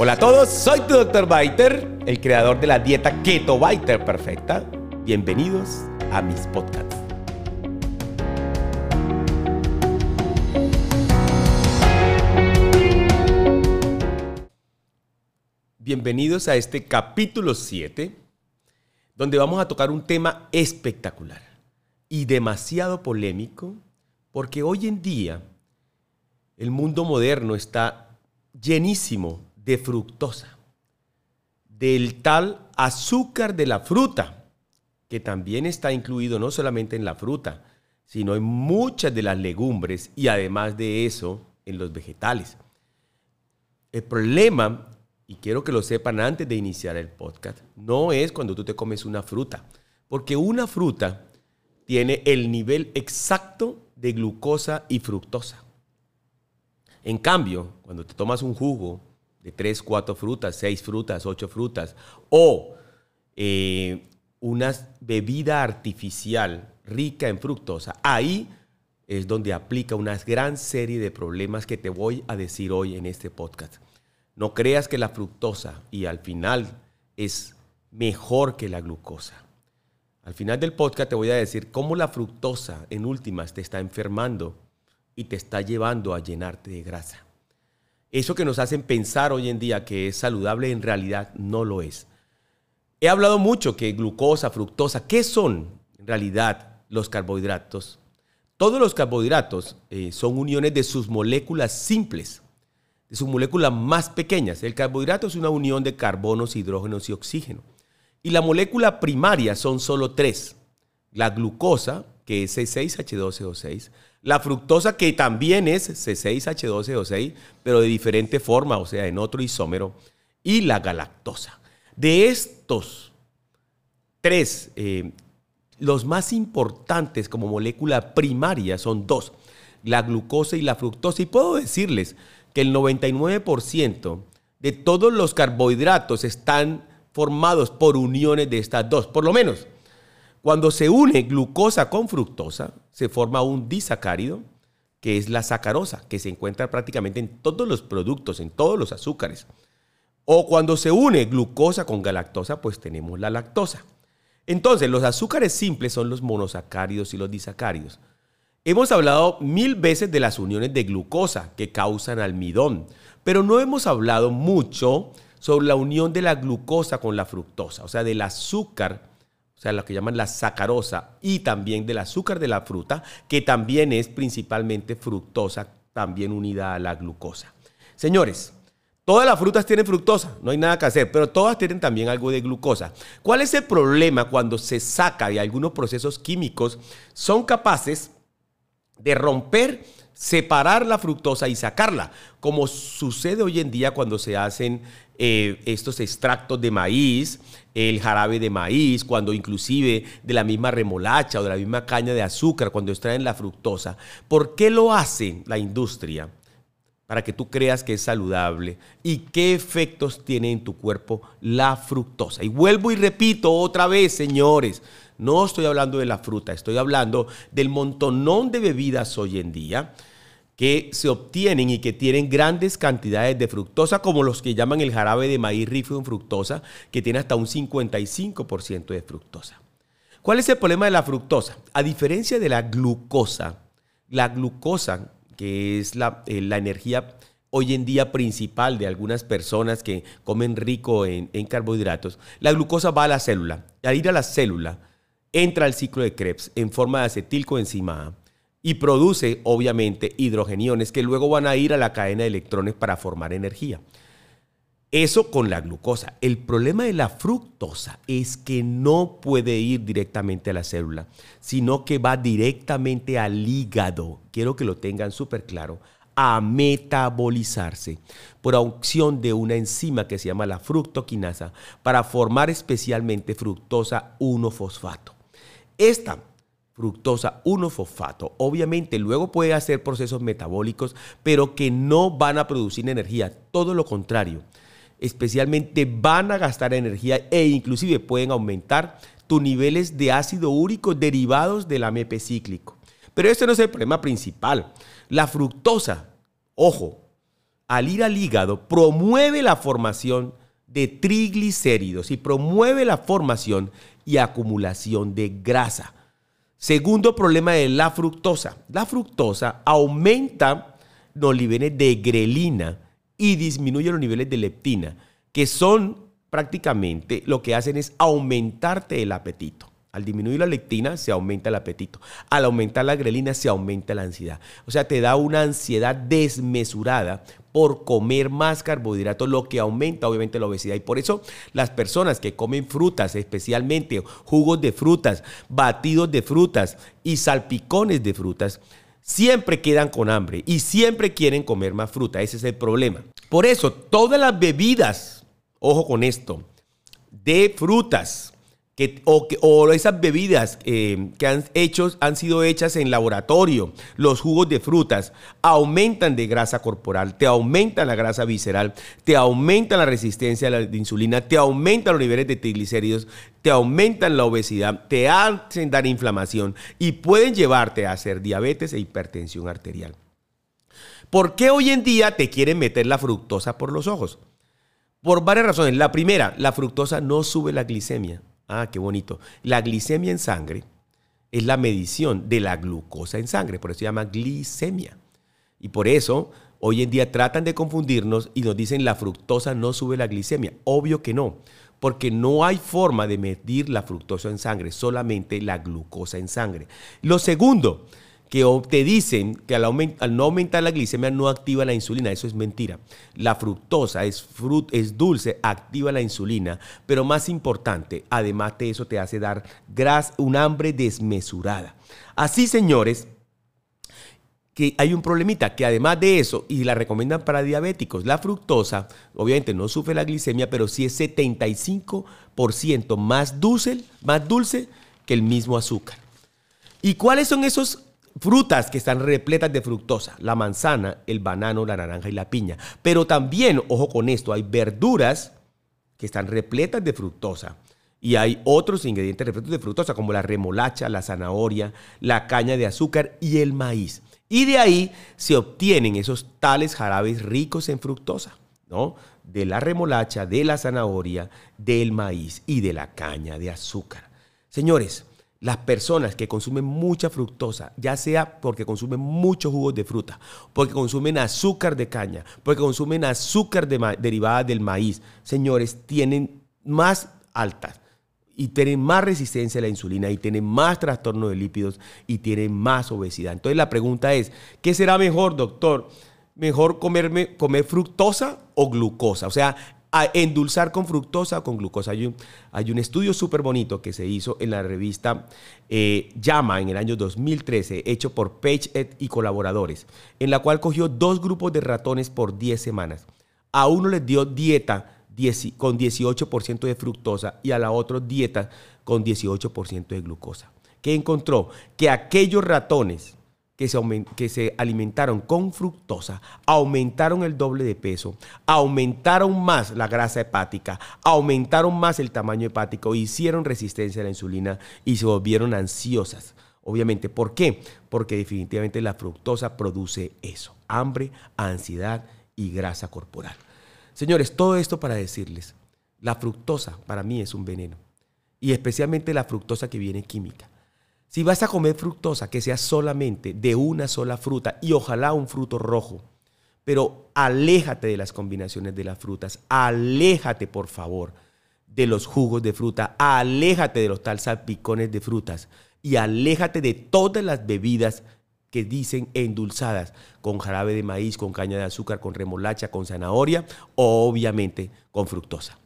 Hola a todos, soy tu Dr. Biter, el creador de la dieta Keto Biter Perfecta. Bienvenidos a mis podcasts. Bienvenidos a este capítulo 7, donde vamos a tocar un tema espectacular y demasiado polémico, porque hoy en día el mundo moderno está llenísimo de fructosa, del tal azúcar de la fruta, que también está incluido no solamente en la fruta, sino en muchas de las legumbres y además de eso en los vegetales. El problema, y quiero que lo sepan antes de iniciar el podcast, no es cuando tú te comes una fruta, porque una fruta tiene el nivel exacto de glucosa y fructosa. En cambio, cuando te tomas un jugo de tres, cuatro frutas, seis frutas, ocho frutas, o eh, una bebida artificial rica en fructosa, ahí es donde aplica una gran serie de problemas que te voy a decir hoy en este podcast. No creas que la fructosa y al final es mejor que la glucosa. Al final del podcast te voy a decir cómo la fructosa en últimas te está enfermando y te está llevando a llenarte de grasa. Eso que nos hacen pensar hoy en día que es saludable en realidad no lo es. He hablado mucho que glucosa, fructosa, ¿qué son en realidad los carbohidratos? Todos los carbohidratos eh, son uniones de sus moléculas simples, de sus moléculas más pequeñas. El carbohidrato es una unión de carbonos, hidrógenos y oxígeno. Y la molécula primaria son solo tres. La glucosa, que es C6H12O6, la fructosa, que también es C6H12O6, pero de diferente forma, o sea, en otro isómero. Y la galactosa. De estos tres, eh, los más importantes como molécula primaria son dos, la glucosa y la fructosa. Y puedo decirles que el 99% de todos los carbohidratos están formados por uniones de estas dos, por lo menos. Cuando se une glucosa con fructosa, se forma un disacárido, que es la sacarosa, que se encuentra prácticamente en todos los productos, en todos los azúcares. O cuando se une glucosa con galactosa, pues tenemos la lactosa. Entonces, los azúcares simples son los monosacáridos y los disacáridos. Hemos hablado mil veces de las uniones de glucosa que causan almidón, pero no hemos hablado mucho sobre la unión de la glucosa con la fructosa, o sea, del azúcar o sea, lo que llaman la sacarosa, y también del azúcar de la fruta, que también es principalmente fructosa, también unida a la glucosa. Señores, todas las frutas tienen fructosa, no hay nada que hacer, pero todas tienen también algo de glucosa. ¿Cuál es el problema cuando se saca de algunos procesos químicos? Son capaces de romper separar la fructosa y sacarla, como sucede hoy en día cuando se hacen eh, estos extractos de maíz, el jarabe de maíz, cuando inclusive de la misma remolacha o de la misma caña de azúcar, cuando extraen la fructosa. ¿Por qué lo hace la industria? Para que tú creas que es saludable y qué efectos tiene en tu cuerpo la fructosa. Y vuelvo y repito otra vez, señores, no estoy hablando de la fruta, estoy hablando del montonón de bebidas hoy en día que se obtienen y que tienen grandes cantidades de fructosa, como los que llaman el jarabe de maíz rifo en fructosa, que tiene hasta un 55% de fructosa. ¿Cuál es el problema de la fructosa? A diferencia de la glucosa, la glucosa, que es la, eh, energía hoy en día principal de algunas personas que comen rico en, en, carbohidratos, la glucosa va a la célula. Al ir a la célula, entra al ciclo de Krebs en forma de acetilcoenzima A y produce obviamente hidrogeniones que luego van a ir a la cadena de electrones para formar energía. Eso con la glucosa. El problema de la fructosa es que no puede ir directamente a la célula, sino que va directamente al hígado. Quiero que lo tengan súper claro a metabolizarse por acción de una enzima que se llama la fructoquinasa para formar especialmente fructosa 1-fosfato. Esta fructosa 1-fosfato. Obviamente luego puede hacer procesos metabólicos, pero que no van a producir energía, todo lo contrario. Especialmente van a gastar energía e inclusive pueden aumentar tus niveles de ácido úrico derivados del AMP cíclico. Pero este no es el problema principal. La fructosa, ojo, al ir al hígado, promueve la formación de triglicéridos y promueve la formación y acumulación de grasa. Segundo problema de la fructosa. La fructosa aumenta los niveles de grelina y disminuye los niveles de leptina, que son prácticamente lo que hacen es aumentarte el apetito. Al disminuir la leptina se aumenta el apetito. Al aumentar la grelina se aumenta la ansiedad. O sea, te da una ansiedad desmesurada por comer más carbohidratos, lo que aumenta obviamente la obesidad. Y por eso las personas que comen frutas, especialmente jugos de frutas, batidos de frutas y salpicones de frutas, siempre quedan con hambre y siempre quieren comer más fruta. Ese es el problema. Por eso, todas las bebidas, ojo con esto, de frutas, o, esas bebidas eh, que han, hecho, han sido hechas en laboratorio, los jugos de frutas, aumentan de grasa corporal, te aumentan la grasa visceral, te aumentan la resistencia a la insulina, te aumentan los niveles de triglicéridos, te aumentan la obesidad, te hacen dar inflamación y pueden llevarte a hacer diabetes e hipertensión arterial. ¿Por qué hoy en día te quieren meter la fructosa por los ojos? Por varias razones. La primera, la fructosa no sube la glicemia. Ah, qué bonito. La glicemia en sangre es la medición de la glucosa en sangre, por eso se llama glicemia. Y por eso hoy en día tratan de confundirnos y nos dicen la fructosa no sube la glicemia. Obvio que no, porque no hay forma de medir la fructosa en sangre, solamente la glucosa en sangre. Lo segundo, que te dicen que al, no aumentar la glicemia no activa la insulina. Eso es mentira. La fructosa es, es dulce, activa la insulina, pero más importante, además de eso te hace dar gras, un hambre desmesurada. Así, señores, que hay un problemita, que además de eso, y la recomiendan para diabéticos, la fructosa, obviamente no sufre la glicemia, pero sí es 75% más dulce, más dulce que el mismo azúcar. ¿Y cuáles son esos frutas que están repletas de fructosa, la manzana, el banano, la naranja y la piña. Pero también, ojo con esto, hay verduras que están repletas de fructosa. Y hay otros ingredientes repletos de fructosa, como la remolacha, la zanahoria, la caña de azúcar y el maíz. Y de ahí se obtienen esos tales jarabes ricos en fructosa, ¿no? De la remolacha, de la zanahoria, del maíz y de la caña de azúcar. Señores, las personas que consumen mucha fructosa, ya sea porque consumen muchos jugos de fruta, porque consumen azúcar de caña, porque consumen azúcar derivada del maíz, señores, tienen más altas y tienen más resistencia a la insulina y tienen más trastorno de lípidos y tienen más obesidad. Entonces la pregunta es, ¿qué será mejor, doctor? ¿Mejor comerme, comer fructosa o glucosa? O sea, a endulzar con fructosa o con glucosa. Hay un, hay un estudio súper bonito que se hizo en la revista eh, Llama en el año 2013, hecho por Page y colaboradores, en la cual cogió dos grupos de ratones por 10 semanas. A uno les dio dieta con 18% de fructosa y a la otra dieta con 18% de glucosa. ¿Qué encontró? Que aquellos ratones que se, que se alimentaron con fructosa, aumentaron el doble de peso, aumentaron más la grasa hepática, aumentaron más el tamaño hepático, hicieron resistencia a la insulina y se volvieron ansiosas. Obviamente, ¿por qué? Porque definitivamente la fructosa produce eso, hambre, ansiedad y grasa corporal. Señores, todo esto para decirles, la fructosa para mí es un veneno, y especialmente la fructosa que viene química. Si vas a comer fructosa, que sea solamente de una sola fruta y ojalá un fruto rojo. Pero aléjate de las combinaciones de las frutas. Aléjate, por favor, de los jugos de fruta. Aléjate de los tal salpicones de frutas. Y aléjate de todas las bebidas que dicen endulzadas con jarabe de maíz, con caña de azúcar, con remolacha, con zanahoria o obviamente con fructosa.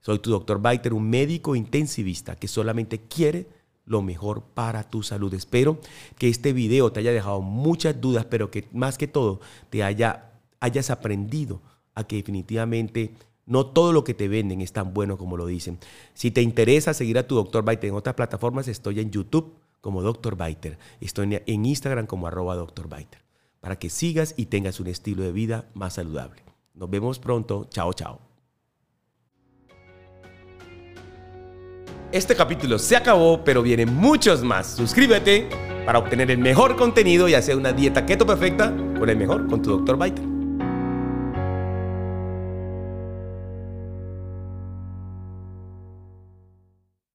Soy tu doctor Baiter, un médico intensivista que solamente quiere lo mejor para tu salud. Espero que este video te haya dejado muchas dudas, pero que más que todo te haya, hayas aprendido a que definitivamente no todo lo que te venden es tan bueno como lo dicen. Si te interesa seguir a tu Dr. Biter en otras plataformas, estoy en YouTube como Dr. Biter, estoy en Instagram como arroba Dr. Biter, para que sigas y tengas un estilo de vida más saludable. Nos vemos pronto. Chao, chao. Este capítulo se acabó, pero vienen muchos más. Suscríbete para obtener el mejor contenido y hacer una dieta keto perfecta con el mejor, con tu Dr. Biter.